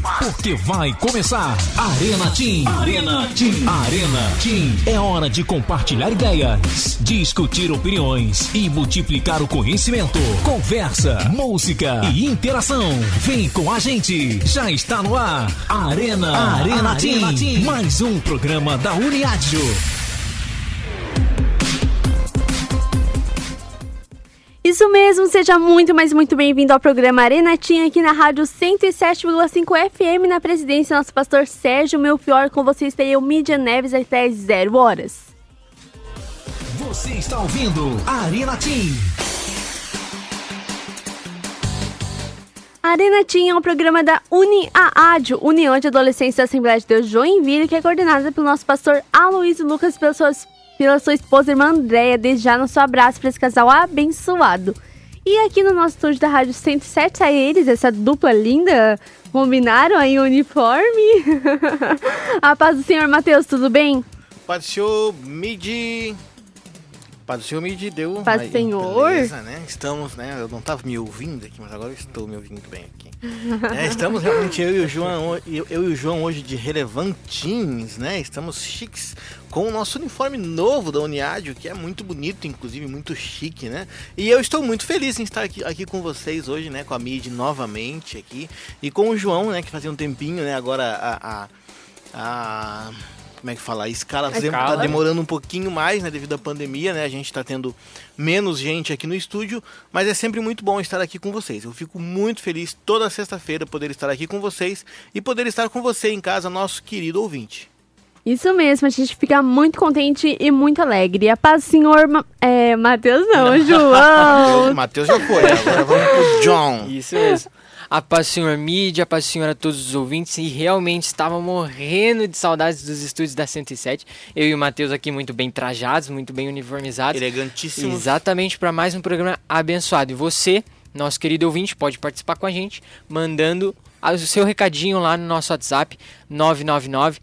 Porque vai começar Arena Team. Arena Team. Arena Team. É hora de compartilhar ideias, discutir opiniões e multiplicar o conhecimento. Conversa, música e interação. Vem com a gente. Já está no ar. Arena, Arena, Arena Team. Team. Mais um programa da Uniádio. Isso mesmo, seja muito, mas muito bem-vindo ao programa Arenatinha aqui na rádio 107,5 FM na presidência nosso pastor Sérgio Melfior com vocês tem eu, Mídia Neves até 0 horas. Você está ouvindo Arena Team. Arena Team é um programa da UniAAD, União de Adolescentes da Assembleia de Deus Joinville, que é coordenada pelo nosso pastor Aloysio Lucas pelas suas pela sua esposa irmã Andréia, desde já nosso abraço para esse casal abençoado. E aqui no nosso estúdio da Rádio 107, a eles, essa dupla linda, combinaram aí o uniforme. a paz do Senhor Matheus, tudo bem? Paz do Senhor, Midi. Paz do Senhor, Midi, deu. Paz do Senhor. Beleza, né? Estamos, né? Eu não estava me ouvindo aqui, mas agora estou me ouvindo bem aqui. é, estamos realmente, eu e o João, eu, eu e o João hoje de relevantins, né? Estamos chiques com o nosso uniforme novo da Uniádio, que é muito bonito, inclusive muito chique, né? E eu estou muito feliz em estar aqui, aqui com vocês hoje, né? Com a Mid novamente aqui. E com o João, né? Que fazia um tempinho, né? Agora a, a, a como é que fala? A escala, a escala tá demorando um pouquinho mais, né, devido à pandemia, né? A gente tá tendo menos gente aqui no estúdio, mas é sempre muito bom estar aqui com vocês. Eu fico muito feliz toda sexta-feira poder estar aqui com vocês e poder estar com você em casa, nosso querido ouvinte. Isso mesmo, a gente fica muito contente e muito alegre. A paz do Senhor, é, Matheus não, João. Matheus já foi, agora vamos pro John. Isso mesmo. A paz do Senhor mídia, a paz do Senhor a todos os ouvintes e realmente estava morrendo de saudades dos estúdios da 107. Eu e o Matheus aqui muito bem trajados, muito bem uniformizados. Elegantíssimos. Exatamente para mais um programa abençoado. E você, nosso querido ouvinte, pode participar com a gente mandando o seu recadinho lá no nosso WhatsApp 999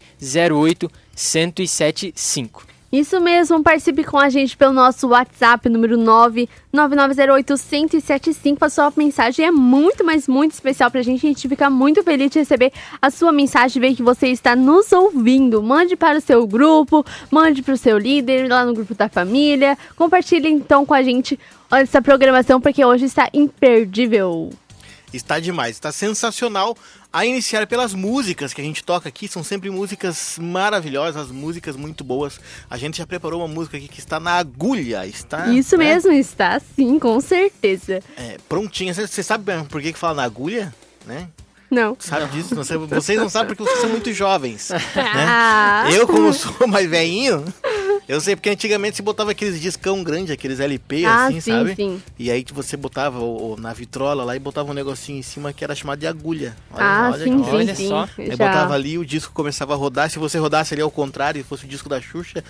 08 1075. Isso mesmo, participe com a gente pelo nosso WhatsApp, número 99908-1075. A sua mensagem é muito, mas muito especial pra gente. A gente fica muito feliz de receber a sua mensagem, ver que você está nos ouvindo. Mande para o seu grupo, mande para o seu líder, lá no grupo da família. Compartilhe então com a gente essa programação, porque hoje está imperdível. Está demais, está sensacional. A iniciar pelas músicas que a gente toca aqui, são sempre músicas maravilhosas, músicas muito boas. A gente já preparou uma música aqui que está na agulha, está. Isso né? mesmo, está sim, com certeza. É, prontinha. Você sabe por que, que fala na agulha, né? Não. Sabe disso? Não sei, vocês não sabem porque vocês são muito jovens. Né? Ah. Eu, como sou mais velhinho, eu sei, porque antigamente você botava aqueles discão grande, aqueles LP, ah, assim, sim, sabe? Sim. E aí você botava o, o, na vitrola lá e botava um negocinho em cima que era chamado de agulha. Olha, ah, olha, sim, olha sim, só. Sim, aí já. botava ali o disco começava a rodar. Se você rodasse ali ao contrário e fosse o disco da Xuxa,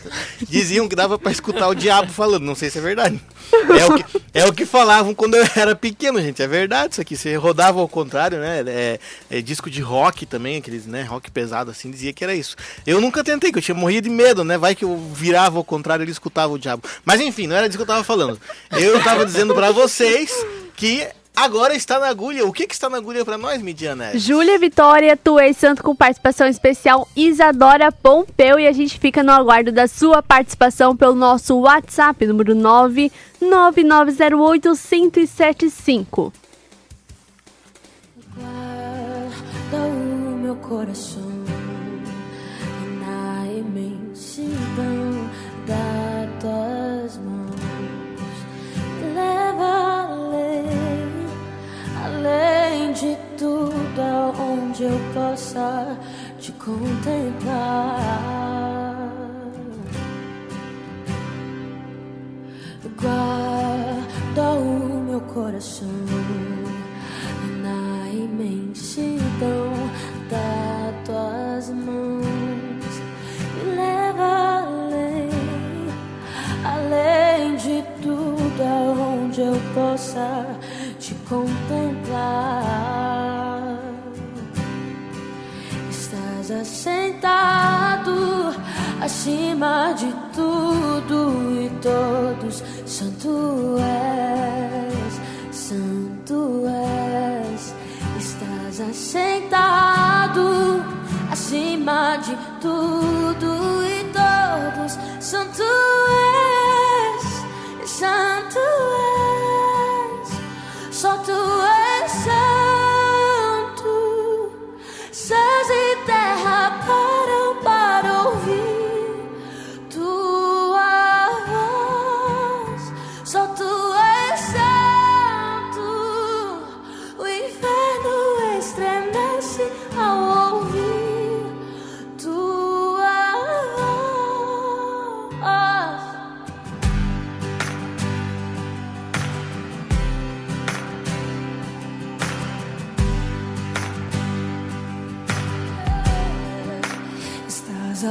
diziam que dava para escutar o diabo falando. Não sei se é verdade. É o, que, é o que falavam quando eu era pequeno, gente. É verdade isso aqui. Você rodava ao contrário, né? É, é disco de rock também, aqueles, né? Rock pesado assim, dizia que era isso. Eu nunca tentei, que eu tinha morrido de medo, né? Vai que eu virava ao contrário, ele escutava o diabo. Mas enfim, não era disso que eu tava falando. Eu tava dizendo para vocês que Agora está na agulha. O que, que está na agulha para nós, Midiana? Júlia Vitória, tu és santo com participação especial Isadora Pompeu e a gente fica no aguardo da sua participação pelo nosso WhatsApp, número 99908 1075. O meu coração além de tudo aonde eu possa te contemplar. Guarda o meu coração na imensidão onde eu possa te contemplar. Estás assentado acima de tudo e todos, Santo és, Santo és. Estás assentado acima de tudo e todos, Santo és, Santo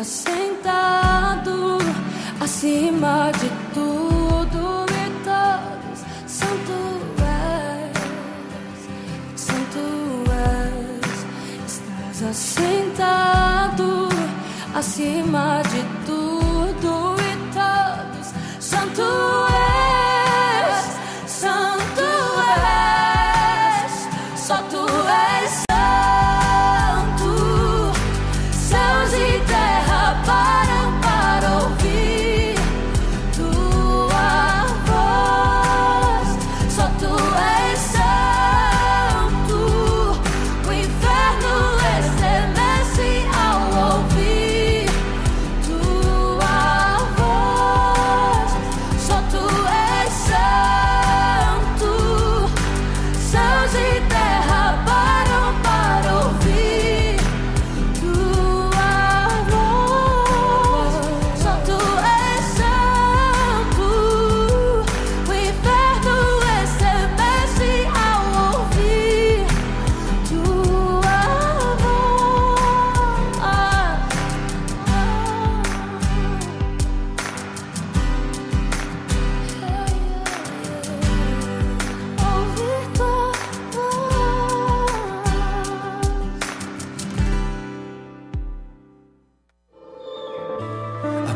So.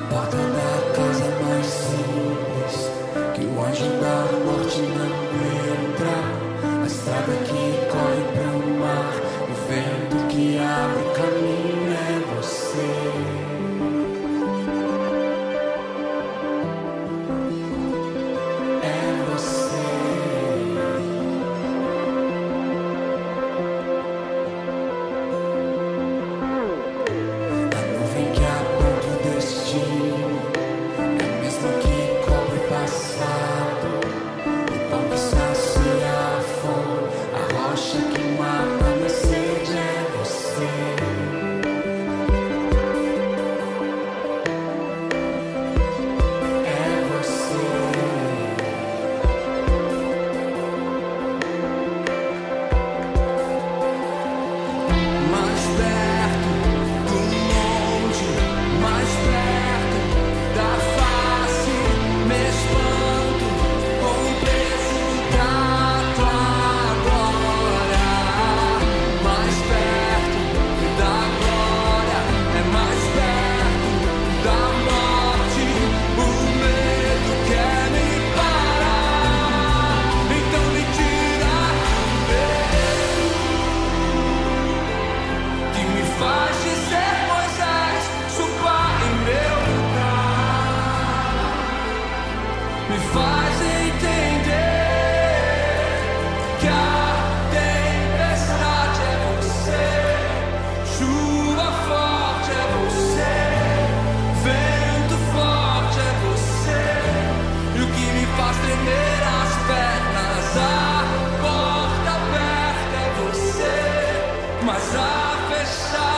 Porta da casa mais simples, que o anjo da morte não entra. A estrada que mas a fechar.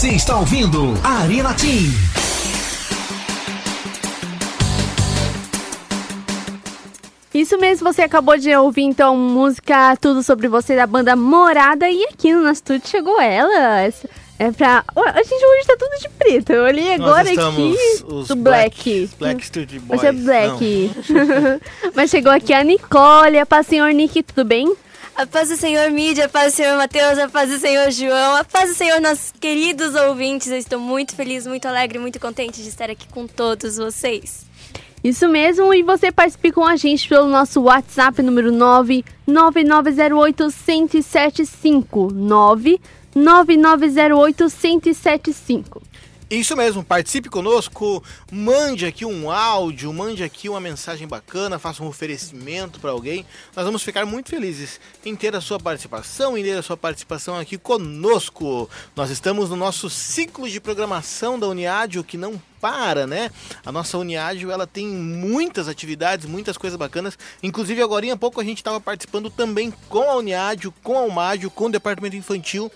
Você está ouvindo Arena Team. Isso mesmo, você acabou de ouvir então música Tudo Sobre Você da banda Morada e aqui no nosso estúdio chegou ela. É pra. A gente hoje tá tudo de preto. Eu olhei Nós agora estamos aqui os do Black. Black Street Boys. Você é Black. Mas chegou aqui a Nicole, a paz, senhor Nick, tudo bem? A paz do Senhor Mídia, a paz do Senhor Mateus, a paz do Senhor João, a paz do Senhor nossos queridos ouvintes. Eu estou muito feliz, muito alegre, muito contente de estar aqui com todos vocês. Isso mesmo, e você participe com a gente pelo nosso WhatsApp número 99908-1075. 99908-1075. Isso mesmo, participe conosco, mande aqui um áudio, mande aqui uma mensagem bacana, faça um oferecimento para alguém. Nós vamos ficar muito felizes em ter a sua participação, em ter a sua participação aqui conosco. Nós estamos no nosso ciclo de programação da Uniádio que não para, né? A nossa Uniádio, ela tem muitas atividades, muitas coisas bacanas. Inclusive, agora há pouco a gente estava participando também com a Uniádio, com a Umádio, com o Departamento Infantil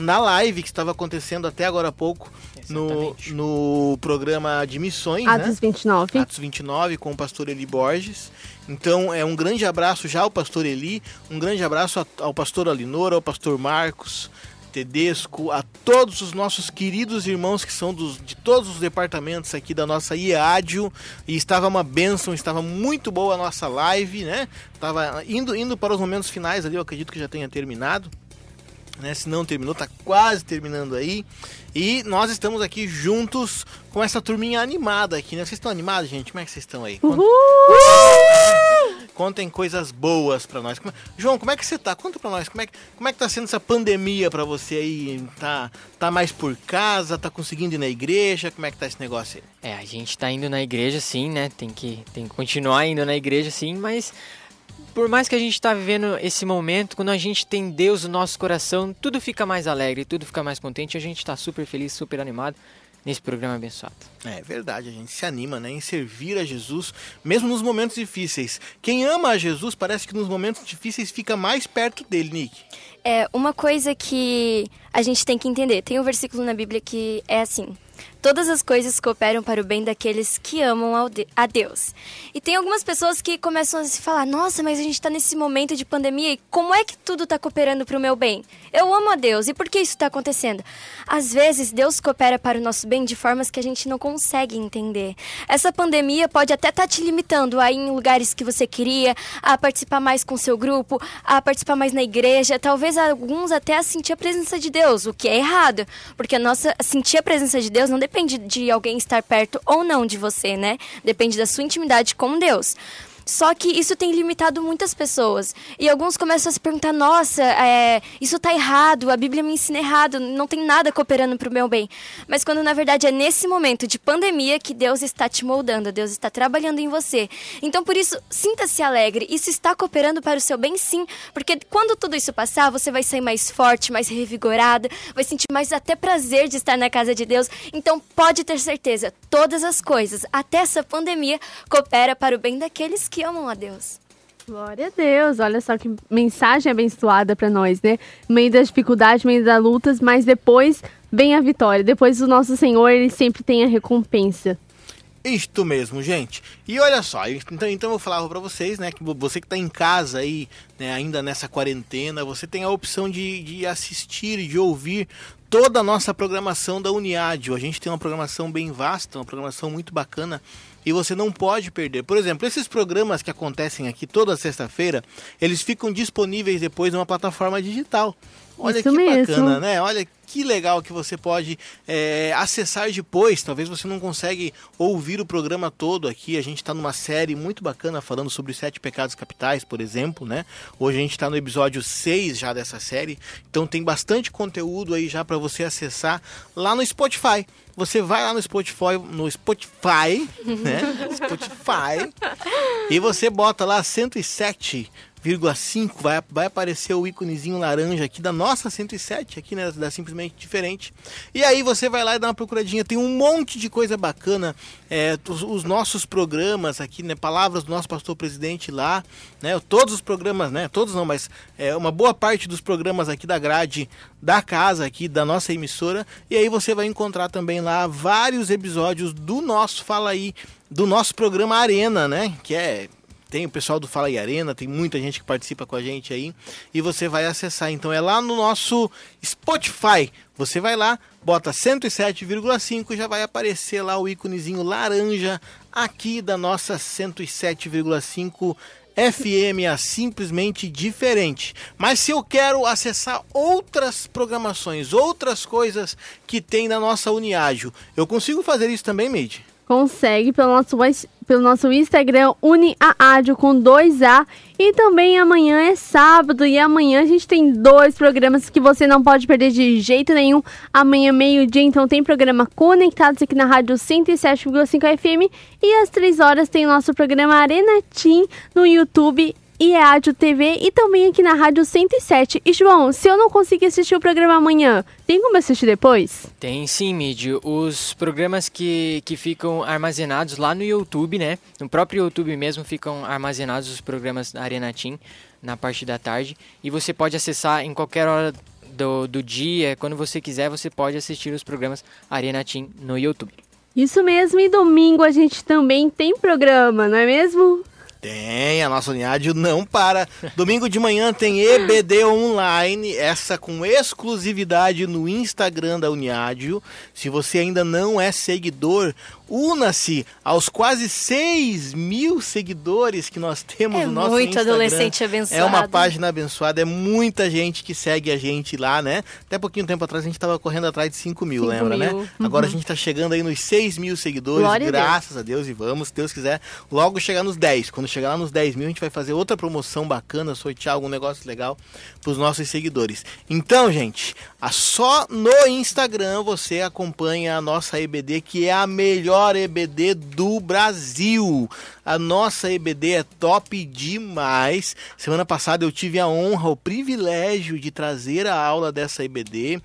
na live que estava acontecendo até agora há pouco no, Exatamente. no programa de missões, Atos né? 29. Atos 29 com o pastor Eli Borges. Então, é um grande abraço já ao pastor Eli, um grande abraço ao pastor Alinor, ao pastor Marcos Tedesco, a todos os nossos queridos irmãos que são dos, de todos os departamentos aqui da nossa IADIO. E estava uma bênção, estava muito boa a nossa live, né? Tava indo, indo para os momentos finais ali, eu acredito que já tenha terminado né? Se não terminou, tá quase terminando aí. E nós estamos aqui juntos com essa turminha animada aqui, né? Vocês estão animados, gente? Como é que vocês estão aí? Contem, contem coisas boas pra nós. Como- João, como é que você tá? Conta pra nós, como é que, como é que tá sendo essa pandemia pra você aí? Tá, tá mais por casa? Tá conseguindo ir na igreja? Como é que tá esse negócio aí? É, a gente tá indo na igreja sim, né? Tem que, tem que continuar indo na igreja sim, mas por mais que a gente tá vivendo esse momento, quando a gente tem Deus no nosso coração, tudo fica mais alegre, tudo fica mais contente, a gente tá super feliz, super animado nesse programa abençoado. É verdade, a gente se anima né, em servir a Jesus, mesmo nos momentos difíceis. Quem ama a Jesus parece que nos momentos difíceis fica mais perto dele, Nick. É uma coisa que a gente tem que entender. Tem um versículo na Bíblia que é assim: Todas as coisas cooperam para o bem daqueles que amam a Deus. E tem algumas pessoas que começam a se falar: Nossa, mas a gente está nesse momento de pandemia e como é que tudo está cooperando para o meu bem? Eu amo a Deus e por que isso está acontecendo? Às vezes, Deus coopera para o nosso bem de formas que a gente não consegue entender. Essa pandemia pode até estar te limitando a ir em lugares que você queria, a participar mais com seu grupo, a participar mais na igreja, talvez alguns até a sentir a presença de Deus, o que é errado, porque a nossa sentir a presença de Deus não depende de alguém estar perto ou não de você, né? Depende da sua intimidade com Deus. Só que isso tem limitado muitas pessoas. E alguns começam a se perguntar: nossa, é, isso tá errado, a Bíblia me ensina errado, não tem nada cooperando pro meu bem. Mas quando na verdade é nesse momento de pandemia que Deus está te moldando, Deus está trabalhando em você. Então por isso, sinta-se alegre, isso está cooperando para o seu bem sim, porque quando tudo isso passar, você vai sair mais forte, mais revigorada, vai sentir mais até prazer de estar na casa de Deus. Então pode ter certeza, todas as coisas, até essa pandemia, coopera para o bem daqueles que amam a Deus. Glória a Deus, olha só que mensagem abençoada pra nós, né? No meio das dificuldades, no meio das lutas, mas depois vem a vitória. Depois o nosso Senhor, ele sempre tem a recompensa. Isto mesmo, gente. E olha só, então, então eu falava pra vocês, né, que você que tá em casa aí, né, ainda nessa quarentena, você tem a opção de, de assistir e de ouvir toda a nossa programação da Uniádio. A gente tem uma programação bem vasta, uma programação muito bacana e você não pode perder. Por exemplo, esses programas que acontecem aqui toda sexta-feira, eles ficam disponíveis depois numa plataforma digital. Olha Isso que mesmo. bacana, né? Olha que legal que você pode é, acessar depois. Talvez você não consegue ouvir o programa todo aqui. A gente está numa série muito bacana falando sobre os sete pecados capitais, por exemplo, né? Hoje a gente está no episódio 6 já dessa série. Então tem bastante conteúdo aí já para você acessar lá no Spotify. Você vai lá no Spotify, no Spotify, né? Spotify. E você bota lá 107 107,5 vai, vai aparecer o íconezinho laranja aqui da nossa 107, aqui né, da Simplesmente Diferente. E aí você vai lá e dá uma procuradinha, tem um monte de coisa bacana, é, os, os nossos programas aqui, né, palavras do nosso pastor presidente lá, né, todos os programas, né, todos não, mas é, uma boa parte dos programas aqui da grade da casa aqui, da nossa emissora, e aí você vai encontrar também lá vários episódios do nosso Fala Aí, do nosso programa Arena, né, que é tem o pessoal do Fala aí Arena, tem muita gente que participa com a gente aí. E você vai acessar. Então é lá no nosso Spotify. Você vai lá, bota 107,5 e já vai aparecer lá o íconezinho laranja aqui da nossa 107,5 FM, a simplesmente diferente. Mas se eu quero acessar outras programações, outras coisas que tem na nossa Uniágio, eu consigo fazer isso também, Made? Consegue pelo nosso, pelo nosso Instagram UniAádio com 2A. E também amanhã é sábado e amanhã a gente tem dois programas que você não pode perder de jeito nenhum. Amanhã, meio-dia, então tem programa Conectados aqui na Rádio 107,5 FM. E às 3 horas tem nosso programa Arena Team no YouTube e é Rádio TV e também aqui na Rádio 107. E João, se eu não conseguir assistir o programa amanhã, tem como assistir depois? Tem sim, Mídio. Os programas que, que ficam armazenados lá no YouTube, né? No próprio YouTube mesmo ficam armazenados os programas da Arena Team na parte da tarde. E você pode acessar em qualquer hora do, do dia, quando você quiser, você pode assistir os programas Arena Team no YouTube. Isso mesmo, e domingo a gente também tem programa, não é mesmo? Tem, a nossa Uniádio não para. Domingo de manhã tem EBD Online, essa com exclusividade no Instagram da Uniádio. Se você ainda não é seguidor, una-se aos quase 6 mil seguidores que nós temos É no nosso muito Instagram. adolescente abençoado. É uma página abençoada, é muita gente que segue a gente lá, né? Até pouquinho tempo atrás a gente estava correndo atrás de 5 mil, 5 lembra, mil. né? Agora a gente está chegando aí nos 6 mil seguidores, Glória a Deus. graças a Deus, e vamos, se Deus quiser, logo chegar nos 10. Quando chegar lá nos 10 mil, a gente vai fazer outra promoção bacana, sortear algum negócio legal para os nossos seguidores. Então, gente, só no Instagram você acompanha a nossa EBD, que é a melhor EBD do Brasil. A nossa EBD é top demais. Semana passada eu tive a honra, o privilégio de trazer a aula dessa EBD.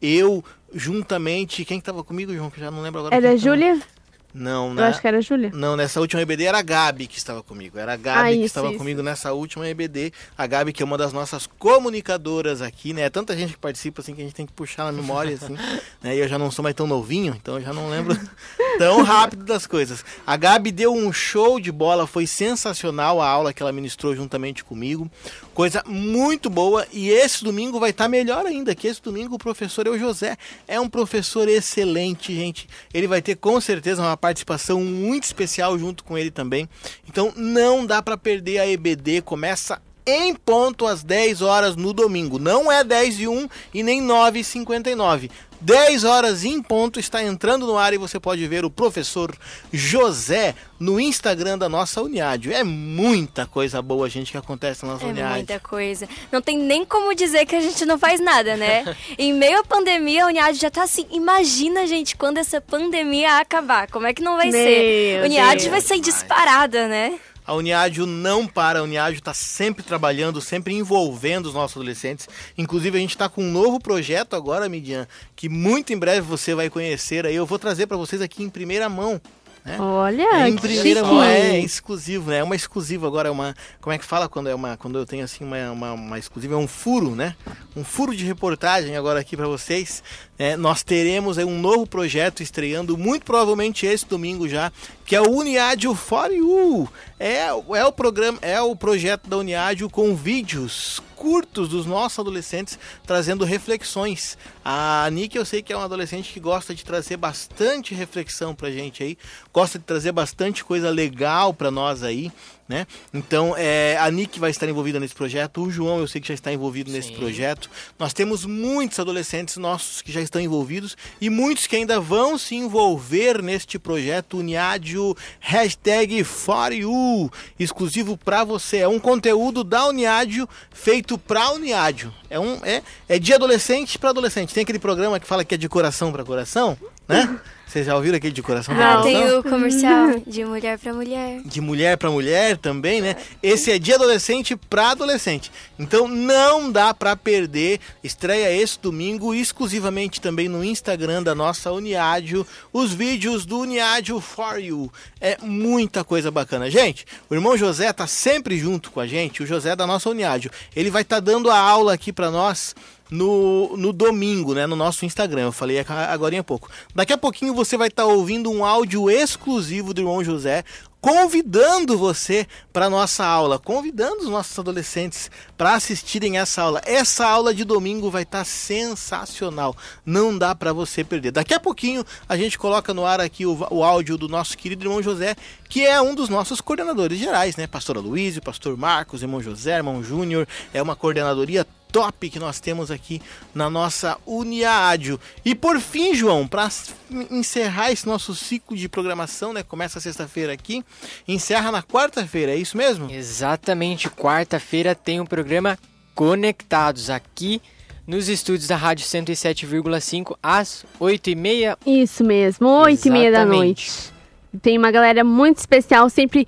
Eu, juntamente. Quem estava comigo, João? Que já não lembro agora. Era quem a tava. Não, Eu né? acho que era a Júlia. Não, nessa última EBD era a Gabi que estava comigo. Era a Gabi Ah, que isso, estava isso. comigo nessa última EBD. A Gabi, que é uma das nossas comunicadoras aqui, né? É tanta gente que participa assim que a gente tem que puxar na memória, assim. né? E eu já não sou mais tão novinho, então eu já não lembro tão rápido das coisas. A Gabi deu um show de bola, foi sensacional a aula que ela ministrou juntamente comigo. Coisa muito boa. E esse domingo vai estar melhor ainda, que esse domingo o professor é o José. É um professor excelente, gente. Ele vai ter com certeza uma participação muito especial junto com ele também. Então não dá para perder a EBD. Começa em ponto às 10 horas no domingo. Não é 10 e 1 e nem 9 e 59. 10 horas em ponto está entrando no ar e você pode ver o professor José no Instagram da nossa Uniádio. É muita coisa boa, gente, que acontece na nossa É Uniádio. muita coisa. Não tem nem como dizer que a gente não faz nada, né? em meio à pandemia, a Uniad já tá assim. Imagina, gente, quando essa pandemia acabar. Como é que não vai Meu ser? A Deus. vai sair disparada, né? A Uniádio não para, a Uniádio está sempre trabalhando, sempre envolvendo os nossos adolescentes. Inclusive, a gente está com um novo projeto agora, Midian, que muito em breve você vai conhecer aí. Eu vou trazer para vocês aqui em primeira mão. né? Olha, É em primeira mão, é, é exclusivo, né? É uma exclusiva agora, é uma. Como é que fala quando é uma. Quando eu tenho assim uma, uma, uma exclusiva? É um furo, né? Um furo de reportagem agora aqui para vocês. É, nós teremos aí um novo projeto estreando, muito provavelmente esse domingo já, que é o Uniádio For You. É, é o programa, é o projeto da Uniádio com vídeos curtos dos nossos adolescentes trazendo reflexões. A Nick eu sei que é uma adolescente que gosta de trazer bastante reflexão pra gente aí, gosta de trazer bastante coisa legal pra nós aí, né? Então, é, a Nick vai estar envolvida nesse projeto, o João eu sei que já está envolvido nesse Sim. projeto. Nós temos muitos adolescentes nossos que já estão envolvidos e muitos que ainda vão se envolver neste projeto Uniádio hashtag for you, exclusivo para você. É um conteúdo da Uniádio feito para Uniádio. É um é, é de adolescente para adolescente. Tem aquele programa que fala que é de coração para coração, né? Vocês já ouviram aquele de coração. Ah, pra tem coração? o comercial de mulher pra mulher. de mulher para mulher também, né? Esse é de adolescente para adolescente. Então não dá para perder. Estreia esse domingo exclusivamente também no Instagram da nossa Uniádio, os vídeos do Uniádio for You. É muita coisa bacana. Gente, o irmão José tá sempre junto com a gente, o José da nossa Uniádio. Ele vai estar dando a aula aqui para nós no, no domingo, né, no nosso Instagram. Eu falei agora há pouco. Daqui a pouquinho você vai estar ouvindo um áudio exclusivo do irmão José convidando você para nossa aula, convidando os nossos adolescentes para assistirem essa aula. Essa aula de domingo vai estar sensacional, não dá para você perder. Daqui a pouquinho a gente coloca no ar aqui o, o áudio do nosso querido irmão José, que é um dos nossos coordenadores gerais, né? Pastor Aloysio, Pastor Marcos, irmão José, irmão Júnior, é uma coordenadoria top que nós temos aqui na nossa Uniádio. E por fim, João, para encerrar esse nosso ciclo de programação, né? Começa sexta-feira aqui, encerra na quarta-feira, é isso mesmo? Exatamente, quarta-feira tem o programa Conectados aqui nos estúdios da Rádio 107,5 às 8h30. Isso mesmo, oito e meia da Exatamente. noite. Tem uma galera muito especial, sempre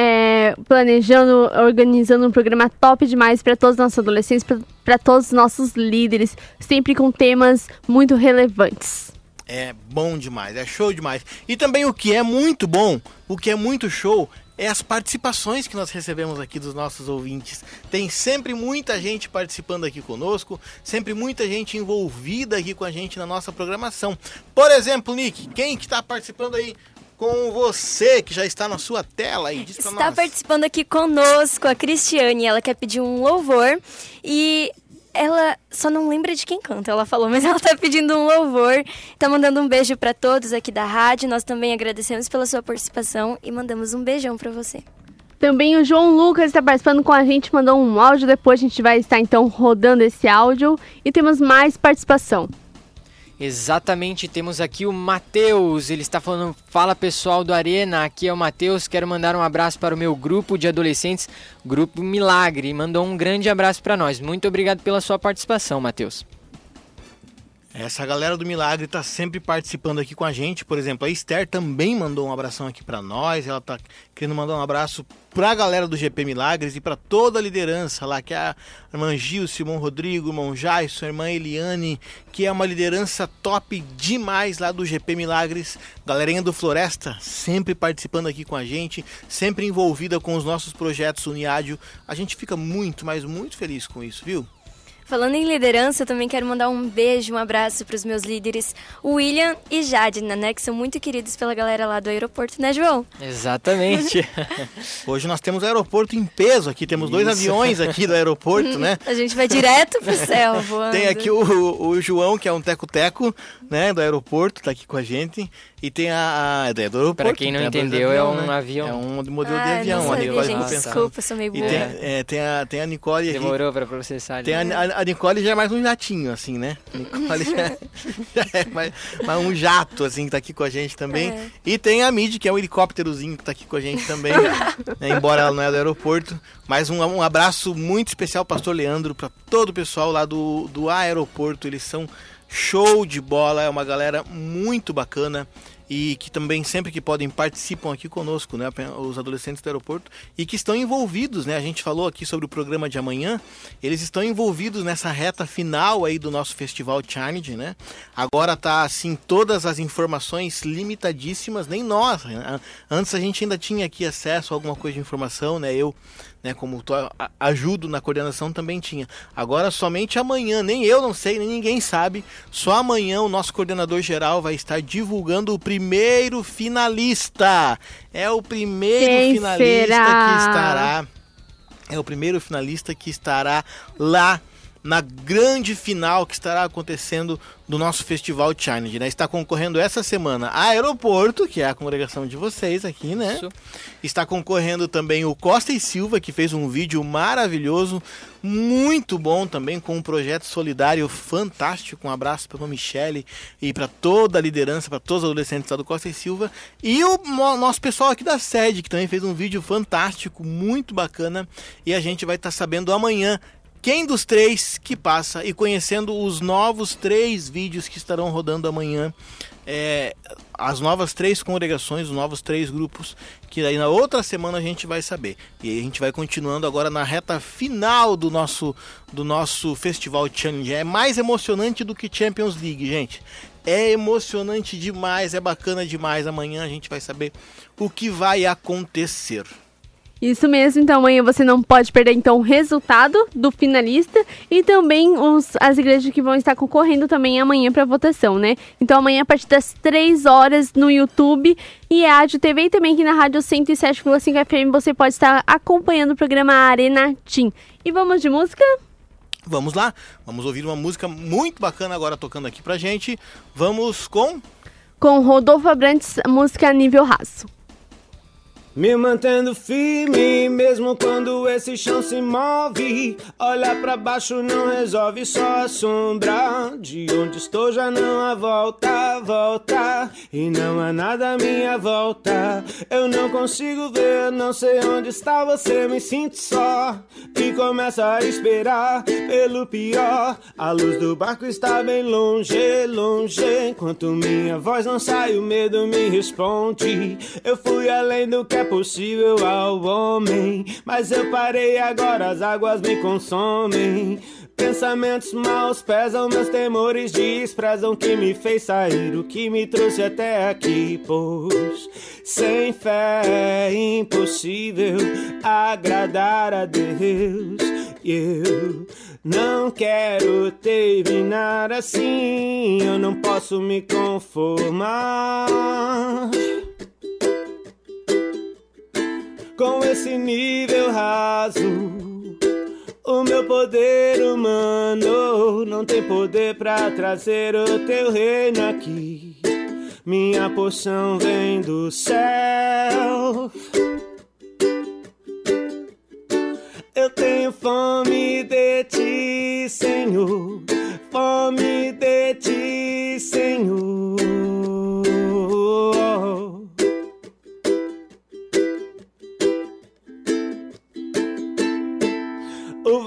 é, planejando, organizando um programa top demais para todos os nossos adolescentes, para todos os nossos líderes, sempre com temas muito relevantes. É bom demais, é show demais. E também o que é muito bom, o que é muito show, é as participações que nós recebemos aqui dos nossos ouvintes. Tem sempre muita gente participando aqui conosco, sempre muita gente envolvida aqui com a gente na nossa programação. Por exemplo, Nick, quem que está participando aí com você, que já está na sua tela aí? Diz pra Está nós. participando aqui conosco a Cristiane. Ela quer pedir um louvor e ela só não lembra de quem canta, ela falou, mas ela tá pedindo um louvor. Tá mandando um beijo para todos aqui da rádio. Nós também agradecemos pela sua participação e mandamos um beijão para você. Também o João Lucas está participando com a gente, mandou um áudio, depois a gente vai estar então rodando esse áudio e temos mais participação. Exatamente, temos aqui o Matheus. Ele está falando: Fala pessoal do Arena, aqui é o Matheus. Quero mandar um abraço para o meu grupo de adolescentes, Grupo Milagre. Mandou um grande abraço para nós. Muito obrigado pela sua participação, Matheus. Essa galera do Milagre está sempre participando aqui com a gente. Por exemplo, a Esther também mandou um abração aqui para nós. Ela tá querendo mandar um abraço para a galera do GP Milagres e para toda a liderança lá, que é a irmã Gil, irmão Rodrigo, irmão Jaison, irmã Eliane, que é uma liderança top demais lá do GP Milagres. Galerinha do Floresta sempre participando aqui com a gente, sempre envolvida com os nossos projetos Uniádio. A gente fica muito, mas muito feliz com isso, viu? Falando em liderança, eu também quero mandar um beijo, um abraço para os meus líderes, o William e Jadna, né? Que são muito queridos pela galera lá do aeroporto, né, João? Exatamente. Hoje nós temos aeroporto em peso aqui, temos dois Isso. aviões aqui do aeroporto, né? A gente vai direto pro céu voando. Tem aqui o, o João, que é um teco-teco, né, do aeroporto, tá aqui com a gente. E tem a. a é do aeroporto. Pra quem não tem a dois entendeu, é um né? avião. É um modelo de Ah, avião. não a sabia, Nicole gente, desculpa, sou meio E burra. tem, é, tem, a, tem a Nicole aqui. Demorou para processar. Tem né? a, a, a Nicole já é mais um jatinho, assim, né? A Nicole já, já é mais, mais um jato, assim, que tá aqui com a gente também. É. E tem a Mid, que é um helicópterozinho que tá aqui com a gente também. né? Embora ela não é do aeroporto. Mas um, um abraço muito especial, Pastor Leandro, para todo o pessoal lá do, do aeroporto. Eles são show de bola, é uma galera muito bacana e que também sempre que podem participam aqui conosco, né, os adolescentes do aeroporto e que estão envolvidos, né? A gente falou aqui sobre o programa de amanhã, eles estão envolvidos nessa reta final aí do nosso festival Challenge, né? Agora tá assim todas as informações limitadíssimas, nem nós, né? antes a gente ainda tinha aqui acesso a alguma coisa de informação, né? Eu né, como tô, a- ajudo na coordenação também tinha. Agora somente amanhã, nem eu não sei, nem ninguém sabe. Só amanhã o nosso coordenador geral vai estar divulgando o primeiro finalista. É o primeiro Quem finalista será? que estará é o primeiro finalista que estará lá na grande final que estará acontecendo do nosso Festival Challenge, né? Está concorrendo essa semana a Aeroporto, que é a congregação de vocês aqui, né? Isso. Está concorrendo também o Costa e Silva, que fez um vídeo maravilhoso, muito bom também, com um projeto solidário fantástico. Um abraço para a Michele e para toda a liderança, para todos os adolescentes lá do Costa e Silva. E o nosso pessoal aqui da sede, que também fez um vídeo fantástico, muito bacana. E a gente vai estar sabendo amanhã quem dos três que passa e conhecendo os novos três vídeos que estarão rodando amanhã, é, as novas três congregações, os novos três grupos, que aí na outra semana a gente vai saber. E aí a gente vai continuando agora na reta final do nosso, do nosso Festival Challenge. É mais emocionante do que Champions League, gente. É emocionante demais, é bacana demais. Amanhã a gente vai saber o que vai acontecer. Isso mesmo, então amanhã você não pode perder então o resultado do finalista e também os, as igrejas que vão estar concorrendo também amanhã para votação, né? Então amanhã a partir das 3 horas no YouTube e Rádio TV e também aqui na Rádio 107,5 FM você pode estar acompanhando o programa Arena Team. E vamos de música? Vamos lá, vamos ouvir uma música muito bacana agora tocando aqui pra gente. Vamos com Com Rodolfo Abrantes, música nível raço. Me mantendo firme, mesmo quando esse chão se move. Olhar pra baixo não resolve, só a sombra. De onde estou já não há volta, volta. E não há nada à minha volta. Eu não consigo ver, não sei onde está você. Me sinto só e começo a esperar pelo pior. A luz do barco está bem longe, longe. Enquanto minha voz não sai, o medo me responde. Eu fui além do que é possível ao homem. Mas eu parei agora, as águas me consomem. Pensamentos maus pesam, meus temores desprezam que me fez sair, o que me trouxe até aqui, pois sem fé é impossível agradar a Deus. E eu não quero terminar assim, eu não posso me conformar com esse nível raso. O meu poder humano não tem poder pra trazer o teu reino aqui. Minha porção vem do céu. Eu tenho fome de ti, Senhor. Fome de ti, Senhor.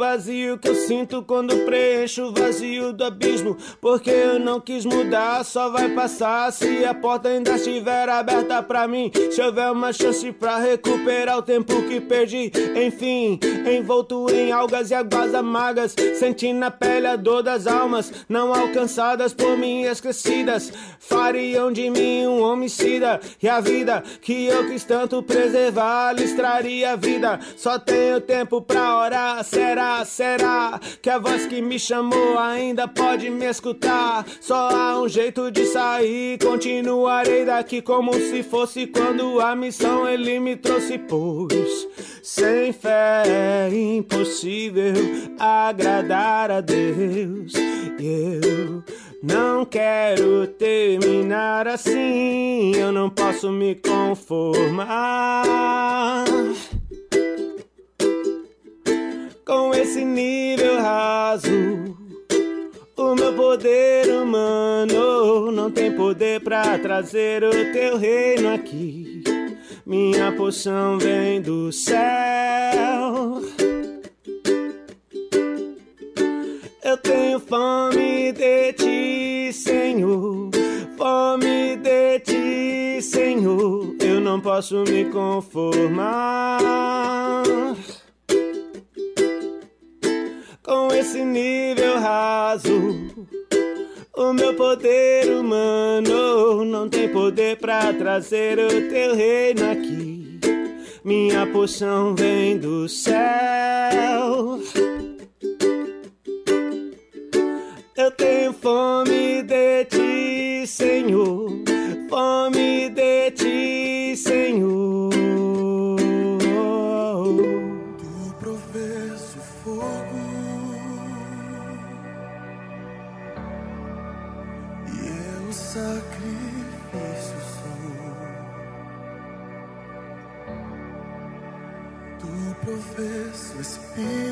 Vazio que eu sinto quando preencho o vazio do abismo. Porque eu não quis mudar, só vai passar se a porta ainda estiver aberta pra mim. Se houver uma chance pra recuperar o tempo que perdi. Enfim, envolto em algas e águas amargas. Sentindo na pele a dor das almas, não alcançadas por mim esquecidas. Fariam de mim um homicida. E a vida que eu quis tanto preservar, lhes traria vida. Só tenho tempo pra orar. Será, será que a voz que me chamou ainda pode me escutar? Só há um jeito de sair. Continuarei daqui como se fosse quando a missão ele me trouxe. Pois sem fé é impossível agradar a Deus. E eu não quero terminar assim. Eu não posso me conformar com esse nível raso. O meu poder humano não tem poder pra trazer o teu reino aqui. Minha poção vem do céu. Eu tenho fome de ti, Senhor. Fome de ti, Senhor. Eu não posso me conformar com esse nível raso. O meu poder humano não tem poder pra trazer o teu reino aqui. Minha poção vem do céu. Eu tenho fome de ti, Senhor. Fome de Provês o Espírito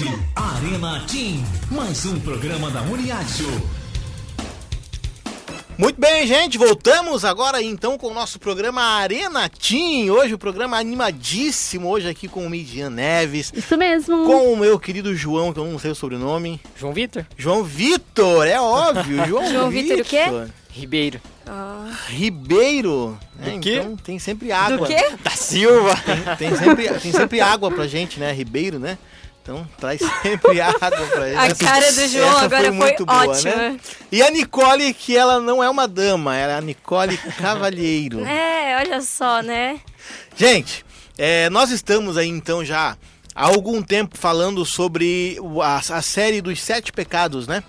Arena Team, mais um programa da Uniádio. Muito bem, gente, voltamos agora então com o nosso programa Arena Team. Hoje o programa animadíssimo, hoje aqui com o Midian Neves, Isso mesmo. com o meu querido João, que eu não sei o sobrenome. João Vitor João Vitor, é óbvio, João, João Vitor o quê? Ribeiro. Ribeiro. né? Do quê? Então tem sempre água. Do quê? Da Silva. Tem, tem sempre, tem sempre água pra gente, né? Ribeiro, né? Então traz sempre água pra gente. A cara do João Essa agora foi, muito boa, ótima. né? E a Nicole, que ela não é uma dama, ela é a Nicole Cavalheiro. É, olha só, né? Gente, é, nós estamos aí então já há algum tempo falando sobre a, a série dos sete pecados, né?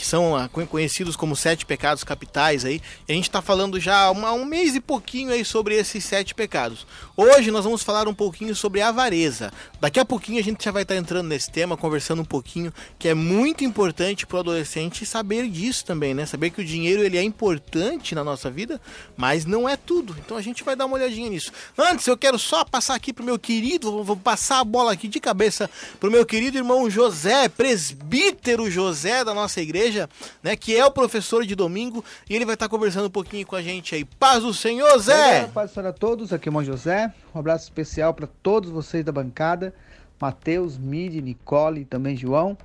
Que são ah, conhe- conhecidos como sete pecados capitais aí. A gente está falando já há um mês e pouquinho aí sobre esses sete pecados. Hoje nós vamos falar um pouquinho sobre avareza. Daqui a pouquinho a gente já vai estar entrando nesse tema, conversando um pouquinho, que é muito importante para o adolescente saber disso também, né? Saber que o dinheiro ele é importante na nossa vida, mas não é tudo. Então a gente vai dar uma olhadinha nisso. Antes eu quero só passar aqui pro meu querido, vou passar a bola aqui de cabeça pro meu querido irmão José, presbítero José da nossa igreja, né? Que é o professor de domingo e ele vai estar conversando um pouquinho com a gente aí. Paz do Senhor, Zé! Olá, paz para todos, aqui é o irmão José. Um abraço especial para todos vocês da bancada, Matheus, Midi, Nicole e também João.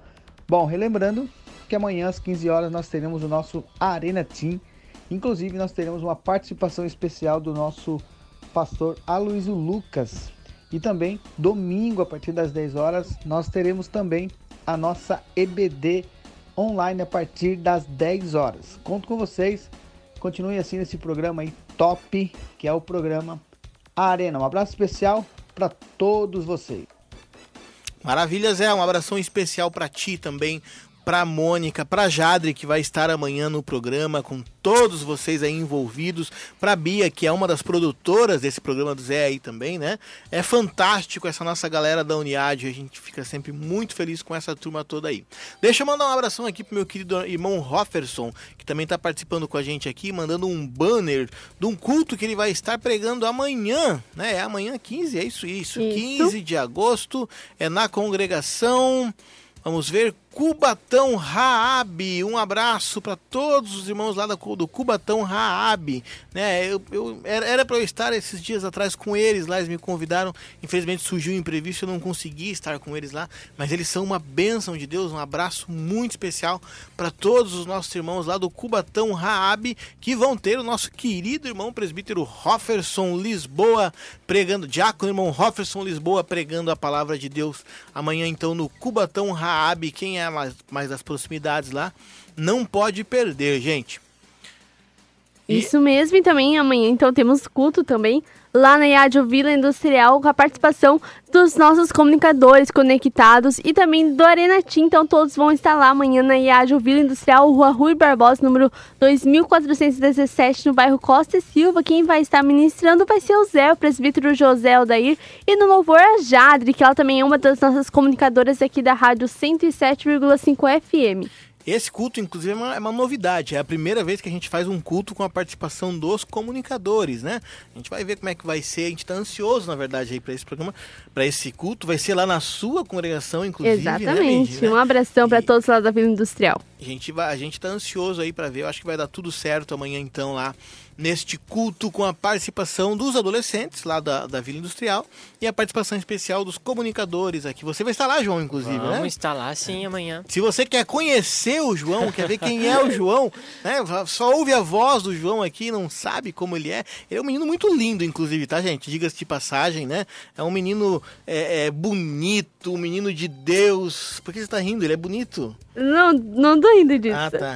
Bom, relembrando que amanhã às 15 horas nós teremos o nosso Arena Team. Inclusive nós teremos uma participação especial do nosso pastor Aloysio Lucas. E também domingo a partir das 10 horas nós teremos também a nossa EBD online a partir das 10 horas. Conto com vocês. Continue assim nesse programa aí top, que é o programa Arena. Um abraço especial para todos vocês. Maravilha, Zé. Um abração especial pra ti também, pra Mônica, pra Jadre, que vai estar amanhã no programa com todos vocês aí envolvidos, pra Bia, que é uma das produtoras desse programa do Zé aí também, né? É fantástico essa nossa galera da Uniad, a gente fica sempre muito feliz com essa turma toda aí. Deixa eu mandar um abração aqui pro meu querido irmão Hofferson, que também tá participando com a gente aqui, mandando um banner de um culto que ele vai estar pregando amanhã, né? É amanhã 15, é isso, isso. Isso. 15 de agosto, é na congregação. Vamos ver, Cubatão Raab. Um abraço para todos os irmãos lá do Cubatão Raab. Né, eu, eu, era para eu estar esses dias atrás com eles lá, eles me convidaram. Infelizmente surgiu um imprevisto, eu não consegui estar com eles lá. Mas eles são uma bênção de Deus. Um abraço muito especial para todos os nossos irmãos lá do Cubatão Raab, que vão ter o nosso querido irmão presbítero Hofferson Lisboa pregando, diácono irmão Hofferson Lisboa pregando a palavra de Deus amanhã então no Cubatão Raab. Quem é mais, mais das proximidades lá, não pode perder, gente. Isso mesmo, e também amanhã então temos culto também lá na Rádio Vila Industrial com a participação dos nossos comunicadores conectados e também do Arena Team. Então todos vão estar lá amanhã na Rádio Vila Industrial, Rua Rui Barbosa, número 2417, no bairro Costa e Silva. Quem vai estar ministrando vai ser o Zé, o presbítero José Aldair, e no louvor a Jadre, que ela também é uma das nossas comunicadoras aqui da Rádio 107,5 FM. Esse culto, inclusive, é uma, é uma novidade. É a primeira vez que a gente faz um culto com a participação dos comunicadores, né? A gente vai ver como é que vai ser. A gente está ansioso, na verdade, aí para esse programa, para esse culto. Vai ser lá na sua congregação, inclusive. Né, Exatamente. Mindy, né? Um abração para todos lá da Vila Industrial. A gente, vai, a gente tá ansioso aí para ver. Eu acho que vai dar tudo certo amanhã, então, lá neste culto com a participação dos adolescentes lá da, da Vila Industrial e a participação especial dos comunicadores aqui. Você vai estar lá, João, inclusive, Vamos né? estar lá sim amanhã. Se você quer conhecer o João, quer ver quem é o João, né? Só ouve a voz do João aqui, não sabe como ele é. Ele é um menino muito lindo, inclusive, tá, gente? Diga-se de passagem, né? É um menino é, é, bonito, um menino de Deus. Por que você tá rindo? Ele é bonito. Não, não tô rindo disso. Ah, tá.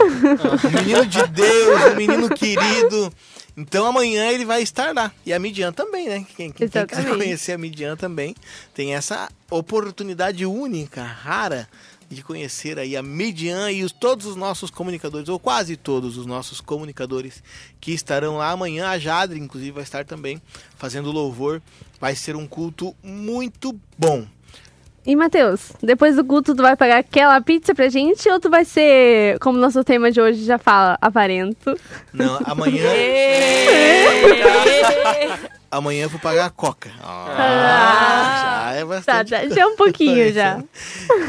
Um menino de Deus, um menino querido. Então amanhã ele vai estar lá. E a Midian também, né? Quem, quem quiser conhecer a Midian também tem essa oportunidade única, rara, de conhecer aí a Midian e os, todos os nossos comunicadores, ou quase todos os nossos comunicadores que estarão lá amanhã. A Jadre, inclusive, vai estar também fazendo louvor. Vai ser um culto muito bom. E, Matheus, depois do culto, tu vai pagar aquela pizza pra gente ou tu vai ser, como nosso tema de hoje já fala, avarento? Não, amanhã. Amanhã eu vou pagar a coca. Ah, já é Tá, bastante. tá, já é um pouquinho já.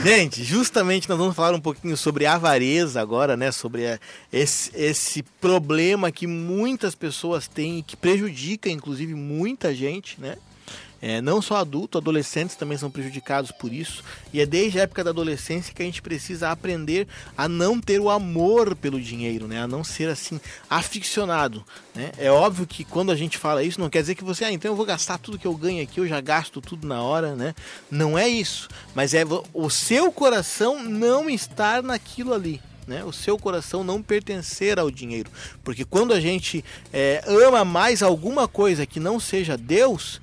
Gente, justamente nós vamos falar um pouquinho sobre avareza agora, né? Sobre esse, esse problema que muitas pessoas têm e que prejudica, inclusive, muita gente, né? É, não só adultos, adolescentes também são prejudicados por isso. E é desde a época da adolescência que a gente precisa aprender a não ter o amor pelo dinheiro, né? A não ser assim aficionado, né? É óbvio que quando a gente fala isso não quer dizer que você, ah, então eu vou gastar tudo que eu ganho aqui, eu já gasto tudo na hora, né? Não é isso, mas é o seu coração não estar naquilo ali. Né? O seu coração não pertencer ao dinheiro. Porque quando a gente é, ama mais alguma coisa que não seja Deus,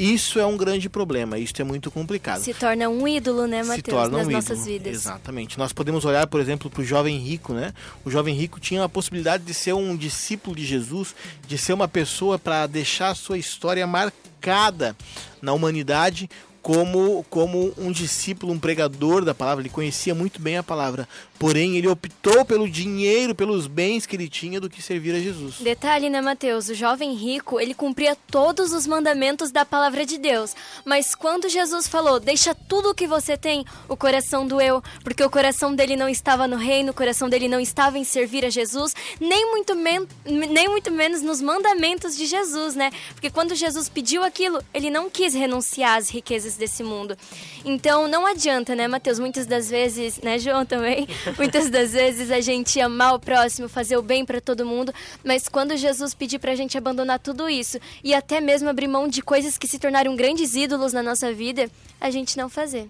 isso é um grande problema. Isso é muito complicado Se torna um ídolo, né, torna nas um nossas ídolo. vidas. Exatamente. Nós podemos olhar, por exemplo, para o jovem rico, né? O jovem rico tinha a possibilidade de ser um discípulo de Jesus, de ser uma pessoa para deixar a sua história marcada na humanidade como, como um discípulo, um pregador da palavra. Ele conhecia muito bem a palavra. Porém, ele optou pelo dinheiro, pelos bens que ele tinha do que servir a Jesus. Detalhe, né, Mateus? O jovem rico, ele cumpria todos os mandamentos da palavra de Deus. Mas quando Jesus falou, deixa tudo o que você tem, o coração doeu, porque o coração dele não estava no reino, o coração dele não estava em servir a Jesus, nem muito, men nem muito menos nos mandamentos de Jesus, né? Porque quando Jesus pediu aquilo, ele não quis renunciar às riquezas desse mundo. Então, não adianta, né, Mateus? Muitas das vezes, né, João também? Muitas das vezes a gente amar o próximo, fazer o bem para todo mundo, mas quando Jesus pedir pra gente abandonar tudo isso e até mesmo abrir mão de coisas que se tornaram grandes ídolos na nossa vida, a gente não fazer.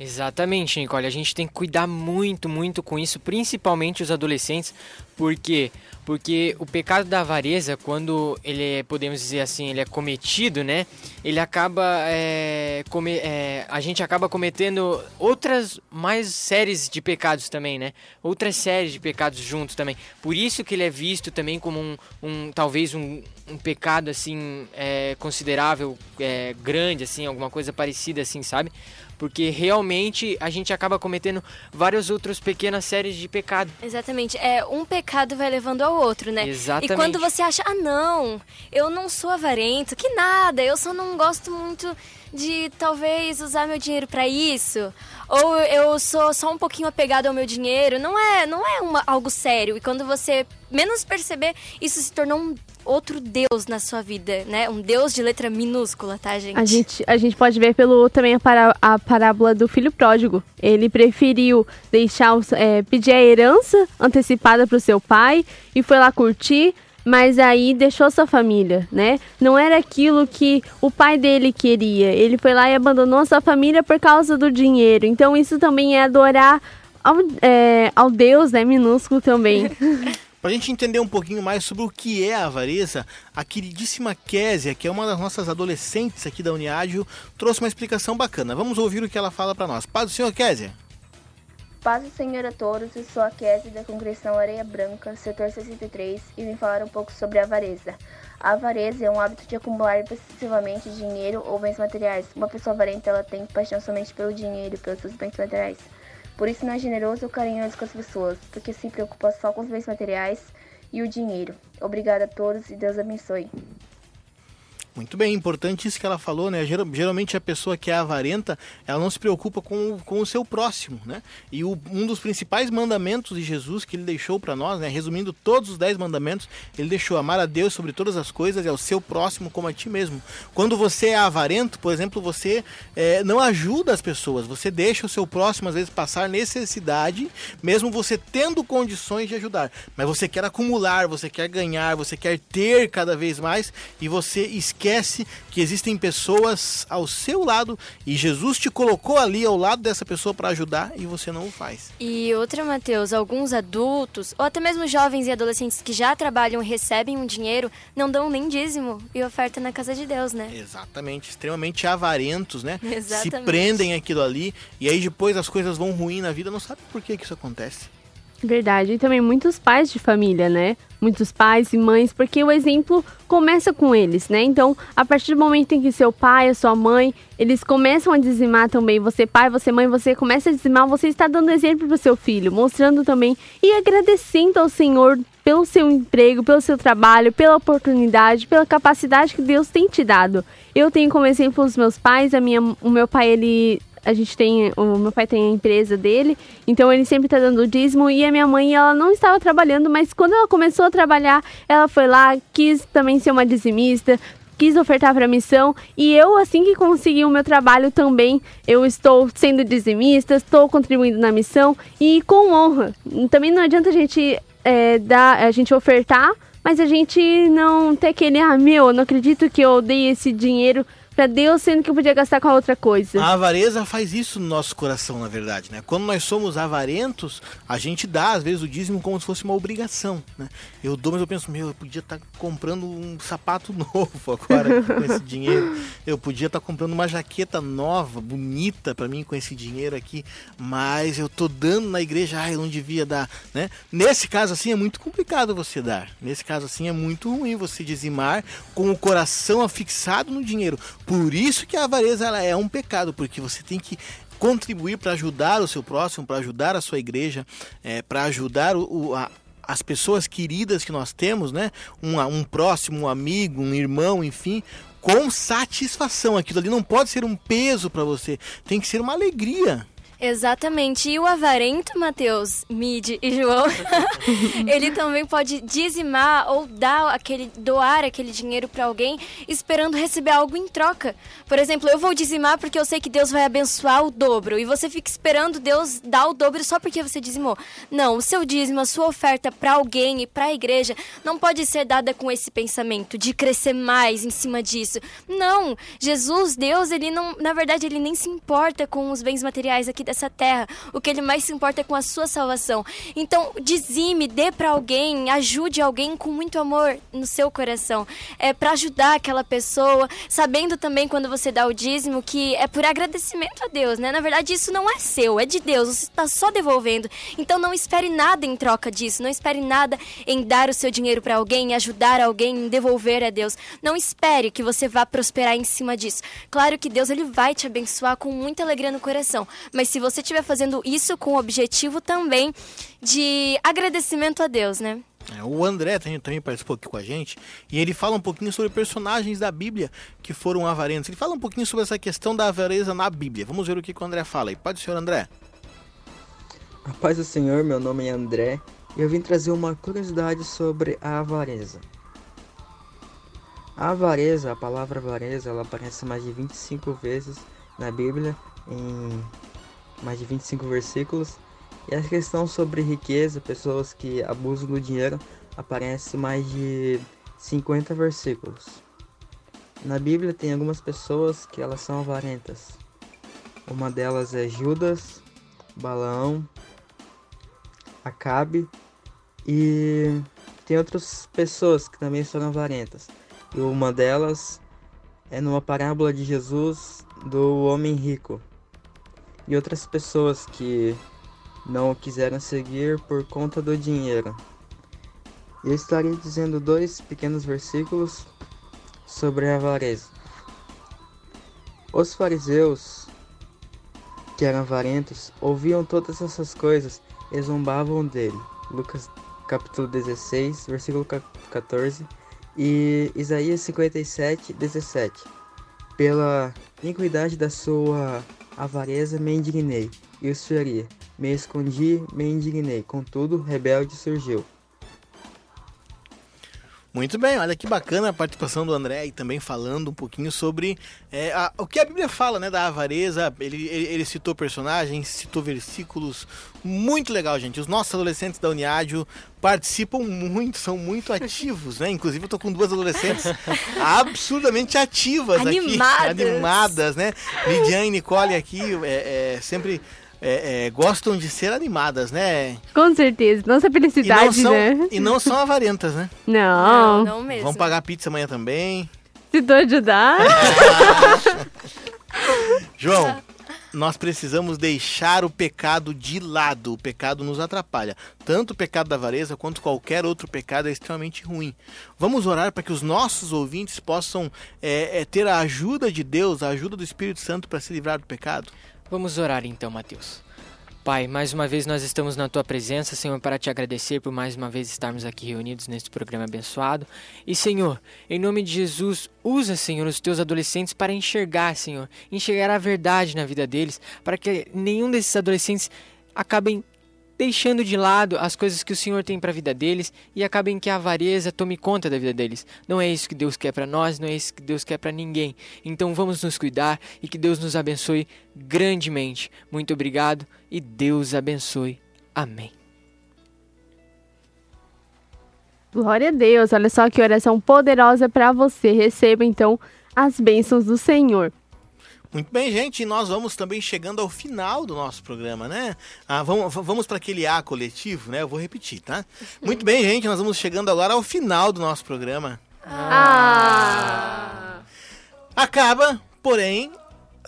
Exatamente, Nicole. A gente tem que cuidar muito, muito com isso, principalmente os adolescentes. Por quê? Porque o pecado da avareza, quando ele é, podemos dizer assim, ele é cometido, né? Ele acaba. é, come- é, a gente acaba cometendo outras mais séries de pecados também, né? Outras séries de pecados juntos também. Por isso que ele é visto também como um, um talvez um, um pecado assim é, considerável, é, grande, assim, alguma coisa parecida assim, sabe? Porque realmente a gente acaba cometendo várias outras pequenas séries de pecado. Exatamente. É, um pecado vai levando ao outro, né? Exatamente. E quando você acha, ah, não, eu não sou avarento, que nada, eu só não gosto muito de talvez usar meu dinheiro pra isso, ou eu sou só um pouquinho apegado ao meu dinheiro, não é, não é uma, algo sério. E quando você menos perceber, isso se tornou um outro Deus na sua vida, né? Um Deus de letra minúscula, tá, gente? A gente, a gente pode ver pelo também a, pará- a parábola do filho pródigo. Ele preferiu deixar é, pedir a herança antecipada para o seu pai e foi lá curtir, mas aí deixou sua família, né? Não era aquilo que o pai dele queria. Ele foi lá e abandonou sua família por causa do dinheiro. Então isso também é adorar ao, é, ao Deus, né? Minúsculo também. Para a gente entender um pouquinho mais sobre o que é a avareza, a queridíssima Késia, que é uma das nossas adolescentes aqui da Uniádio, trouxe uma explicação bacana. Vamos ouvir o que ela fala para nós. Paz do Senhor, Késia. Paz do Senhor a todos, eu sou a Kézia da Congregação Areia Branca, setor 63, e vim falar um pouco sobre a avareza. A avareza é um hábito de acumular excessivamente dinheiro ou bens materiais. Uma pessoa avarenta ela tem paixão somente pelo dinheiro e pelos seus bens materiais. Por isso não é generoso ou carinhoso com as pessoas, porque se preocupa só com os bens materiais e o dinheiro. Obrigada a todos e Deus abençoe. Muito bem, importante isso que ela falou, né? Geral- Geralmente a pessoa que é avarenta, ela não se preocupa com, o- com o seu próximo, né? E o- um dos principais mandamentos de Jesus que ele deixou para nós, né? Resumindo todos os dez mandamentos, ele deixou amar a Deus sobre todas as coisas e ao seu próximo como a ti mesmo. Quando você é avarento, por exemplo, você eh, não ajuda as pessoas, você deixa o seu próximo às vezes passar necessidade, mesmo você tendo condições de ajudar. Mas você quer acumular, você quer ganhar, você quer ter cada vez mais e você esquece que existem pessoas ao seu lado e Jesus te colocou ali ao lado dessa pessoa para ajudar e você não o faz. E outra, Matheus, alguns adultos, ou até mesmo jovens e adolescentes que já trabalham e recebem um dinheiro, não dão nem dízimo e oferta na casa de Deus, né? Exatamente, extremamente avarentos, né? Se Exatamente. prendem aquilo ali e aí depois as coisas vão ruim na vida, não sabe por que que isso acontece. Verdade. E também muitos pais de família, né? Muitos pais e mães, porque o exemplo começa com eles, né? Então, a partir do momento em que seu pai, a sua mãe, eles começam a dizimar também, você pai, você mãe, você começa a dizimar, você está dando exemplo para o seu filho, mostrando também e agradecendo ao Senhor pelo seu emprego, pelo seu trabalho, pela oportunidade, pela capacidade que Deus tem te dado. Eu tenho como exemplo os meus pais, a minha, o meu pai, ele a gente tem, o meu pai tem a empresa dele, então ele sempre tá dando dízimo e a minha mãe, ela não estava trabalhando, mas quando ela começou a trabalhar, ela foi lá, quis também ser uma dizimista, quis ofertar para a missão e eu assim que consegui o meu trabalho também eu estou sendo dizimista estou contribuindo na missão e com honra. Também não adianta a gente é, dar a gente ofertar mas a gente não ter aquele ah meu eu não acredito que eu dei esse dinheiro para Deus sendo que eu podia gastar com a outra coisa A avareza faz isso no nosso coração, na verdade, né? Quando nós somos avarentos, a gente dá, às vezes, o dízimo como se fosse uma obrigação, né? Eu dou, mas eu penso, meu, eu podia estar comprando um sapato novo agora com esse dinheiro. Eu podia estar comprando uma jaqueta nova, bonita para mim com esse dinheiro aqui, mas eu tô dando na igreja, ah, eu não devia dar, né? Nesse caso assim é muito complicado você dar. Nesse caso assim é muito ruim você dizimar com o coração afixado no dinheiro. Por isso que a avareza ela é um pecado, porque você tem que contribuir para ajudar o seu próximo, para ajudar a sua igreja, é, para ajudar o, a- as pessoas queridas que nós temos, né? Um, um próximo, um amigo, um irmão, enfim, com satisfação. Aquilo ali não pode ser um peso para você, tem que ser uma alegria. Exatamente. E o avarento, Mateus, Mid e João, ele também pode dizimar ou dar aquele, doar aquele dinheiro para alguém esperando receber algo em troca. Por exemplo, eu vou dizimar porque eu sei que Deus vai abençoar o dobro e você fica esperando Deus dar o dobro só porque você dizimou. Não, o seu dízimo, a sua oferta para alguém e para a igreja não pode ser dada com esse pensamento de crescer mais em cima disso. Não, Jesus, Deus, ele não, na verdade, ele nem se importa com os bens materiais aqui dessa terra. O que ele mais se importa é com a sua salvação. Então, dizime, dê para alguém, ajude alguém com muito amor no seu coração. É para ajudar aquela pessoa, sabendo também quando você dá o dízimo que é por agradecimento a Deus, né? Na verdade, isso não é seu, é de Deus. Você está só devolvendo. Então, não espere nada em troca disso. Não espere nada em dar o seu dinheiro para alguém, ajudar alguém, em devolver a Deus. Não espere que você vá prosperar em cima disso. Claro que Deus ele vai te abençoar com muita alegria no coração, mas se você estiver fazendo isso com o objetivo também de agradecimento a Deus, né? É, o André também, também participou aqui com a gente e ele fala um pouquinho sobre personagens da Bíblia que foram avarentos. Ele fala um pouquinho sobre essa questão da avareza na Bíblia. Vamos ver o que, que o André fala aí. Pode, senhor André? A paz do Senhor, meu nome é André e eu vim trazer uma curiosidade sobre a avareza. A avareza, a palavra avareza, ela aparece mais de 25 vezes na Bíblia, em mais de 25 versículos. E a questão sobre riqueza, pessoas que abusam do dinheiro, aparece mais de 50 versículos. Na Bíblia tem algumas pessoas que elas são avarentas. Uma delas é Judas, Balaão, Acabe e tem outras pessoas que também são avarentas. E uma delas é numa parábola de Jesus do homem rico. E outras pessoas que não quiseram seguir por conta do dinheiro. Eu estarei dizendo dois pequenos versículos sobre a avareza. Os fariseus, que eram avarentos, ouviam todas essas coisas e zombavam dele. Lucas capítulo 16, versículo 14 e Isaías 57, 17. Pela iniquidade da sua avareza me indignei e os feri. Me escondi, me indignei. Contudo, rebelde surgiu. Muito bem, olha que bacana a participação do André e também falando um pouquinho sobre é, a- o que a Bíblia fala né, da avareza. Ele, ele, ele citou personagens, citou versículos. Muito legal, gente. Os nossos adolescentes da Uniádio participam muito, são muito ativos, né? Inclusive, eu tô com duas adolescentes absurdamente ativas Animadas. aqui. Animadas, né? Lidiane e Nicole aqui é, é, sempre é, é, gostam de ser animadas, né? Com certeza. Nossa E não, felicidade, são, né? e não são avarentas, né? Não. não mesmo. Vamos pagar pizza amanhã também. Se tu ajudar. João, nós precisamos deixar o pecado de lado. O pecado nos atrapalha. Tanto o pecado da avareza quanto qualquer outro pecado é extremamente ruim. Vamos orar para que os nossos ouvintes possam é, é, ter a ajuda de Deus, a ajuda do Espírito Santo para se livrar do pecado. Vamos orar então, Mateus. Pai, mais uma vez nós estamos na tua presença, Senhor, para te agradecer por mais uma vez estarmos aqui reunidos neste programa abençoado. E, Senhor, em nome de Jesus, usa, Senhor, os teus adolescentes para enxergar, Senhor, enxergar a verdade na vida deles, para que nenhum desses adolescentes acabem deixando de lado as coisas que o Senhor tem para a vida deles e acabem que a avareza tome conta da vida deles. Não é isso que Deus quer para nós, não é isso que Deus quer para ninguém. Então vamos nos cuidar e que Deus nos abençoe grandemente. Muito obrigado e Deus abençoe. Amém. Glória a Deus, olha só que oração poderosa para você. Receba então as bênçãos do Senhor. Muito bem, gente, e nós vamos também chegando ao final do nosso programa, né? Ah, vamos vamos para aquele A coletivo, né? Eu vou repetir, tá? Muito bem, gente, nós vamos chegando agora ao final do nosso programa. Ah! Acaba, porém,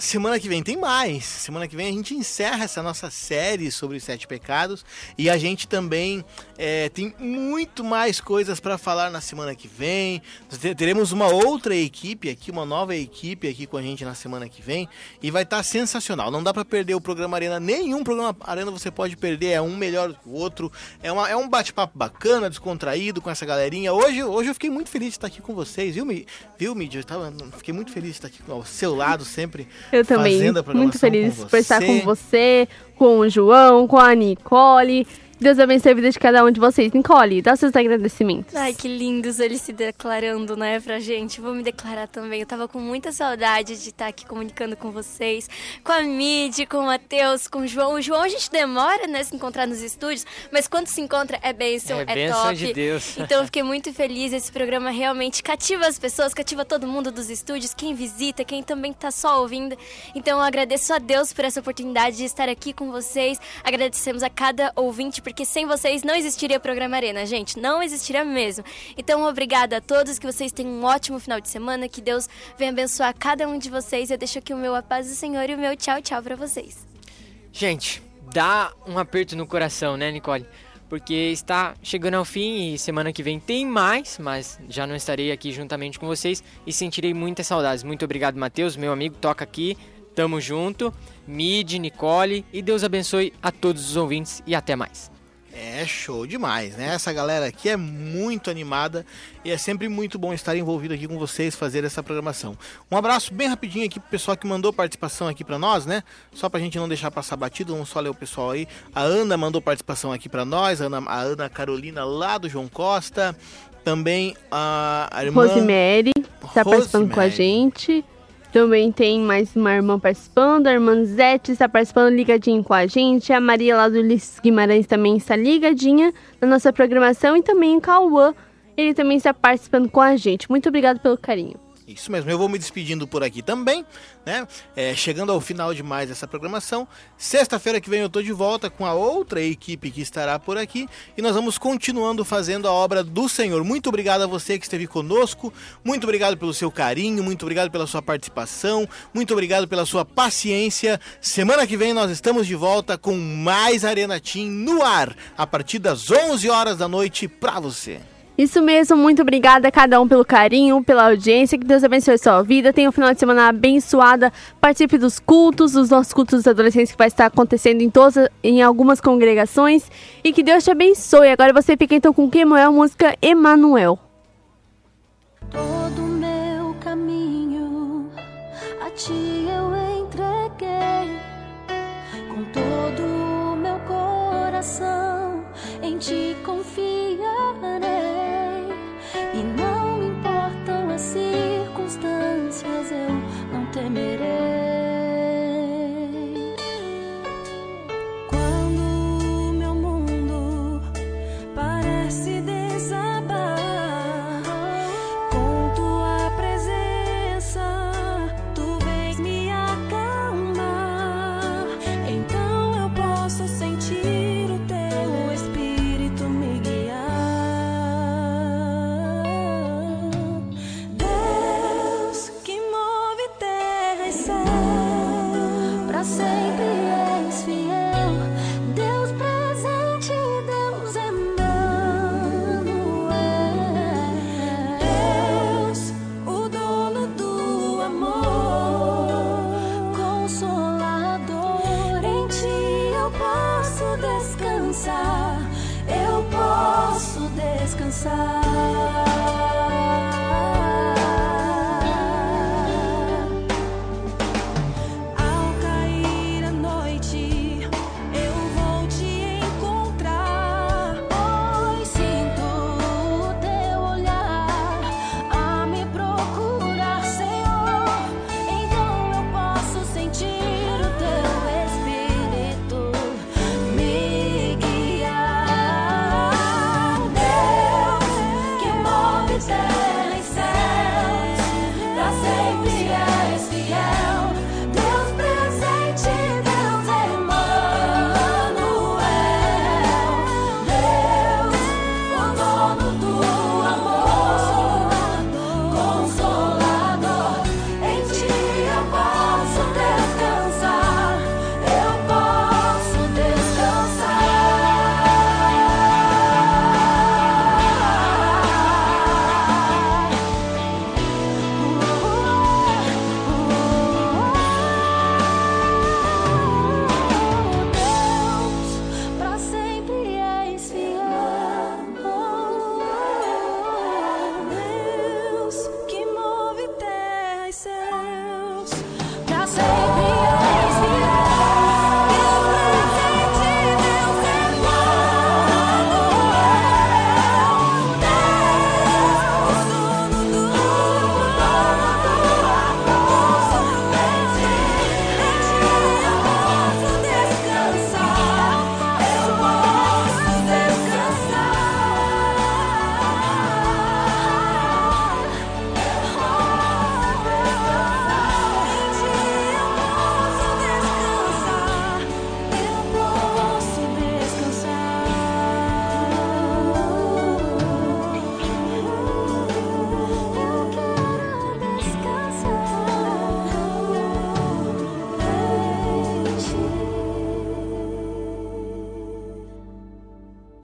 semana que vem tem mais. Semana que vem a gente encerra essa nossa série sobre os sete pecados e a gente também é, tem muito mais coisas para falar na semana que vem. Te- Teremos uma outra equipe aqui, uma nova equipe aqui com a gente na semana que vem e vai estar sensacional. Não dá para perder o programa Arena, nenhum programa Arena você pode perder. É um melhor que o outro. É, uma, é um bate-papo bacana, descontraído com essa galerinha. Hoje, hoje eu fiquei muito feliz de estar aqui com vocês, viu, Mi- viu Mídia? Eu tava, fiquei muito feliz de estar aqui ao seu lado sempre. Eu também, muito feliz por estar com você, com o João, com a Nicole. Deus abençoe a vida de cada um de vocês. Nicole, dá seus agradecimentos. Ai, que lindos eles se declarando, né, pra gente. Vou me declarar também. Eu tava com muita saudade de estar aqui comunicando com vocês, com a Mid, com o Matheus, com o João. O João a gente demora, né, se encontrar nos estúdios, mas quando se encontra é bênção, É é, bênção top. de Deus. Então eu fiquei muito feliz. Esse programa realmente cativa as pessoas, cativa todo mundo dos estúdios, quem visita, quem também tá só ouvindo. Então eu agradeço a Deus por essa oportunidade de estar aqui com vocês. Agradecemos a cada ouvinte, porque sem vocês não existiria programa Arena, gente. Não existiria mesmo. Então obrigada a todos, que vocês tenham um ótimo final de semana, que Deus venha abençoar cada um de vocês. Eu deixo aqui o meu a paz do Senhor e o meu tchau, tchau pra vocês. Gente, dá um aperto no coração, né, Nicole? Porque está chegando ao fim e semana que vem tem mais, mas já não estarei aqui juntamente com vocês e sentirei muitas saudades. Muito obrigado, Matheus, meu amigo, toca aqui. Tamo junto. Mid, Nicole e Deus abençoe a todos os ouvintes e até mais. É show demais, né? Essa galera aqui é muito animada e é sempre muito bom estar envolvido aqui com vocês, fazer essa programação. Um abraço bem rapidinho aqui pro pessoal que mandou participação aqui pra nós, né? Só pra gente não deixar passar batido, vamos só ler o pessoal aí. A Ana mandou participação aqui pra nós, a Ana, a Ana Carolina lá do João Costa. Também a, a irmã Rosemary está participando com a Rosemary. gente. Também tem mais uma irmã participando. A irmã Zete está participando ligadinho com a gente. A Maria lá do Ulisses Guimarães também está ligadinha na nossa programação. E também o Cauã, ele também está participando com a gente. Muito obrigado pelo carinho. Isso mesmo, eu vou me despedindo por aqui também, né? É, chegando ao final de mais essa programação. Sexta-feira que vem eu tô de volta com a outra equipe que estará por aqui e nós vamos continuando fazendo a obra do Senhor. Muito obrigado a você que esteve conosco, muito obrigado pelo seu carinho, muito obrigado pela sua participação, muito obrigado pela sua paciência. Semana que vem nós estamos de volta com mais Arena Team no ar, a partir das 11 horas da noite para você. Isso mesmo, muito obrigada a cada um pelo carinho, pela audiência. Que Deus abençoe a sua vida. Tenha um final de semana abençoada. Participe dos cultos, dos nossos cultos dos adolescentes que vai estar acontecendo em todas, em algumas congregações. E que Deus te abençoe. Agora você fica então com quem é música Emanuel.